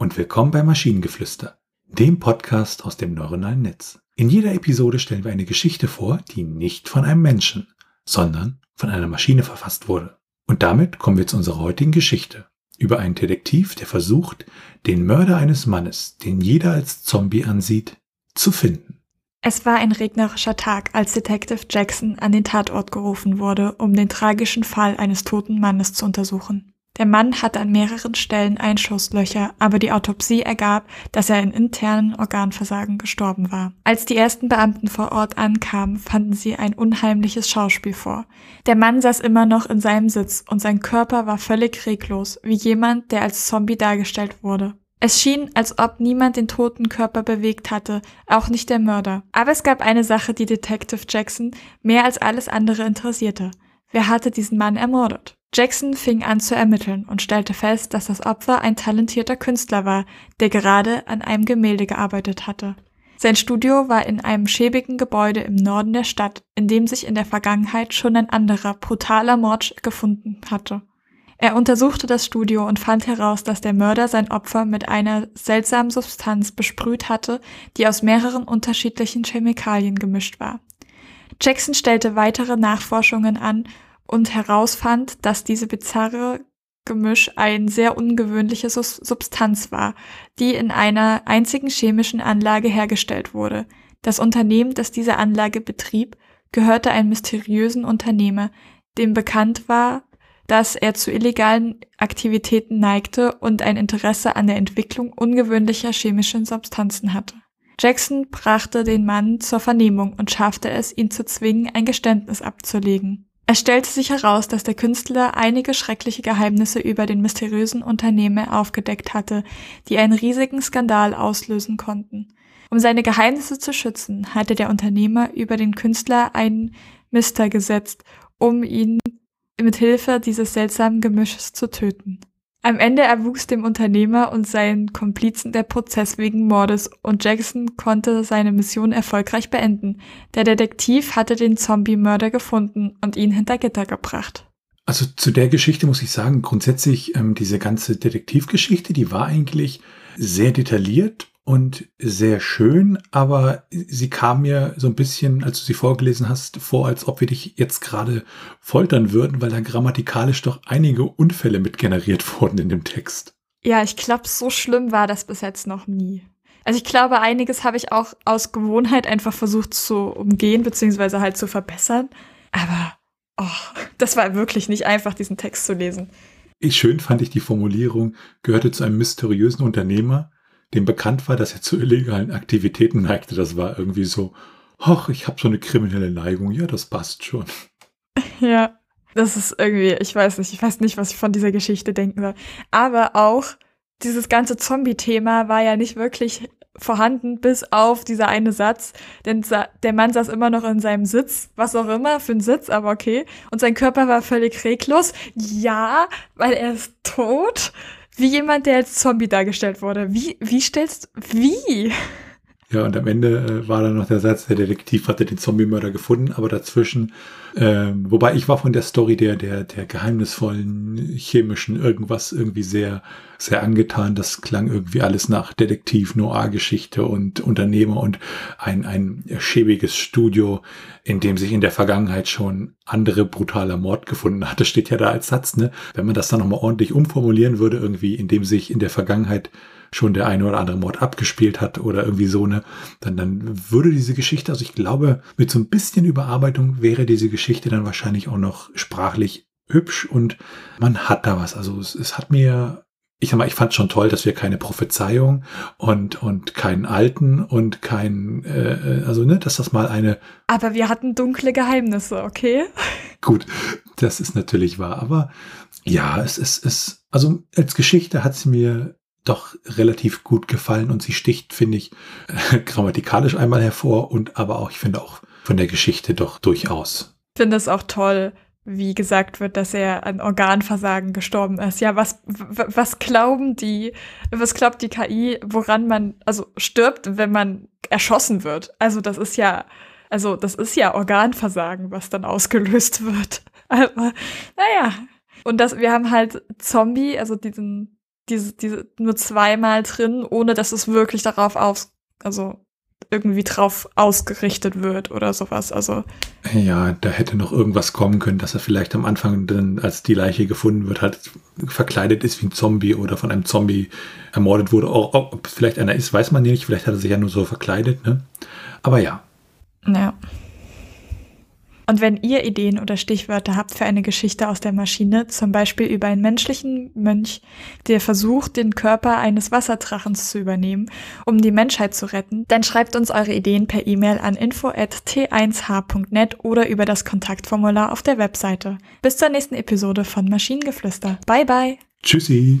und willkommen bei Maschinengeflüster, dem Podcast aus dem neuronalen Netz. In jeder Episode stellen wir eine Geschichte vor, die nicht von einem Menschen, sondern von einer Maschine verfasst wurde. Und damit kommen wir zu unserer heutigen Geschichte über einen Detektiv, der versucht, den Mörder eines Mannes, den jeder als Zombie ansieht, zu finden. Es war ein regnerischer Tag, als Detective Jackson an den Tatort gerufen wurde, um den tragischen Fall eines toten Mannes zu untersuchen. Der Mann hatte an mehreren Stellen Einschusslöcher, aber die Autopsie ergab, dass er in internen Organversagen gestorben war. Als die ersten Beamten vor Ort ankamen, fanden sie ein unheimliches Schauspiel vor. Der Mann saß immer noch in seinem Sitz und sein Körper war völlig reglos, wie jemand, der als Zombie dargestellt wurde. Es schien, als ob niemand den toten Körper bewegt hatte, auch nicht der Mörder. Aber es gab eine Sache, die Detective Jackson mehr als alles andere interessierte. Wer hatte diesen Mann ermordet? Jackson fing an zu ermitteln und stellte fest, dass das Opfer ein talentierter Künstler war, der gerade an einem Gemälde gearbeitet hatte. Sein Studio war in einem schäbigen Gebäude im Norden der Stadt, in dem sich in der Vergangenheit schon ein anderer, brutaler Mord gefunden hatte. Er untersuchte das Studio und fand heraus, dass der Mörder sein Opfer mit einer seltsamen Substanz besprüht hatte, die aus mehreren unterschiedlichen Chemikalien gemischt war. Jackson stellte weitere Nachforschungen an und herausfand, dass diese bizarre Gemisch ein sehr ungewöhnliche Substanz war, die in einer einzigen chemischen Anlage hergestellt wurde. Das Unternehmen, das diese Anlage betrieb, gehörte einem mysteriösen Unternehmer, dem bekannt war, dass er zu illegalen Aktivitäten neigte und ein Interesse an der Entwicklung ungewöhnlicher chemischen Substanzen hatte. Jackson brachte den Mann zur Vernehmung und schaffte es, ihn zu zwingen, ein Geständnis abzulegen. Es stellte sich heraus, dass der Künstler einige schreckliche Geheimnisse über den mysteriösen Unternehmer aufgedeckt hatte, die einen riesigen Skandal auslösen konnten. Um seine Geheimnisse zu schützen, hatte der Unternehmer über den Künstler einen Mister gesetzt, um ihn mit Hilfe dieses seltsamen Gemisches zu töten. Am Ende erwuchs dem Unternehmer und seinen Komplizen der Prozess wegen Mordes und Jackson konnte seine Mission erfolgreich beenden. Der Detektiv hatte den Zombie-Mörder gefunden und ihn hinter Gitter gebracht. Also zu der Geschichte muss ich sagen, grundsätzlich ähm, diese ganze Detektivgeschichte, die war eigentlich sehr detailliert und sehr schön, aber sie kam mir so ein bisschen, als du sie vorgelesen hast, vor, als ob wir dich jetzt gerade foltern würden, weil da grammatikalisch doch einige Unfälle mit generiert wurden in dem Text. Ja, ich glaube, so schlimm war das bis jetzt noch nie. Also ich glaube, einiges habe ich auch aus Gewohnheit einfach versucht zu umgehen, beziehungsweise halt zu verbessern. Aber, oh, das war wirklich nicht einfach, diesen Text zu lesen. Ich schön fand ich die Formulierung, gehörte zu einem mysteriösen Unternehmer, dem bekannt war, dass er zu illegalen Aktivitäten neigte. Das war irgendwie so, ach, ich habe so eine kriminelle Neigung. Ja, das passt schon. Ja, das ist irgendwie, ich weiß nicht, ich weiß nicht, was ich von dieser Geschichte denken soll. Aber auch dieses ganze Zombie-Thema war ja nicht wirklich vorhanden, bis auf dieser eine Satz. Denn der Mann saß immer noch in seinem Sitz, was auch immer für ein Sitz, aber okay. Und sein Körper war völlig reglos. Ja, weil er ist tot. Wie jemand, der als Zombie dargestellt wurde. Wie, wie stellst, wie? Ja, und am Ende äh, war dann noch der Satz, der Detektiv hatte den Zombie-Mörder gefunden, aber dazwischen, ähm, wobei ich war von der Story der, der, der geheimnisvollen chemischen irgendwas irgendwie sehr, sehr angetan. Das klang irgendwie alles nach Detektiv, Noir-Geschichte und Unternehmer und ein, ein schäbiges Studio, in dem sich in der Vergangenheit schon andere brutaler Mord gefunden hat. Das steht ja da als Satz, ne? Wenn man das dann nochmal ordentlich umformulieren würde, irgendwie, in dem sich in der Vergangenheit schon der eine oder andere Mord abgespielt hat oder irgendwie so, ne, dann, dann würde diese Geschichte, also ich glaube, mit so ein bisschen Überarbeitung wäre diese Geschichte dann wahrscheinlich auch noch sprachlich hübsch und man hat da was. Also es, es hat mir ich sag mal, ich fand schon toll, dass wir keine Prophezeiung und und keinen Alten und kein, äh, also ne, dass das mal eine. Aber wir hatten dunkle Geheimnisse, okay? Gut, das ist natürlich wahr, aber ja, es ist es, also als Geschichte hat es mir doch relativ gut gefallen und sie sticht, finde ich, äh, grammatikalisch einmal hervor und aber auch, ich finde auch von der Geschichte doch durchaus. Ich finde es auch toll, wie gesagt wird, dass er an Organversagen gestorben ist. Ja, was, was glauben die, was glaubt die KI, woran man, also stirbt, wenn man erschossen wird? Also das ist ja, also das ist ja Organversagen, was dann ausgelöst wird. Aber, naja. Und das, wir haben halt Zombie, also diesen diese, diese nur zweimal drin, ohne dass es wirklich darauf aus, also irgendwie drauf ausgerichtet wird oder sowas. Also ja, da hätte noch irgendwas kommen können, dass er vielleicht am Anfang dann, als die Leiche gefunden wird, halt verkleidet ist wie ein Zombie oder von einem Zombie ermordet wurde. Auch, ob vielleicht einer ist, weiß man nicht. Vielleicht hat er sich ja nur so verkleidet. Ne? Aber ja. Ja. Und wenn ihr Ideen oder Stichwörter habt für eine Geschichte aus der Maschine, zum Beispiel über einen menschlichen Mönch, der versucht, den Körper eines Wasserdrachens zu übernehmen, um die Menschheit zu retten, dann schreibt uns eure Ideen per E-Mail an info@t1h.net oder über das Kontaktformular auf der Webseite. Bis zur nächsten Episode von Maschinengeflüster. Bye bye. Tschüssi.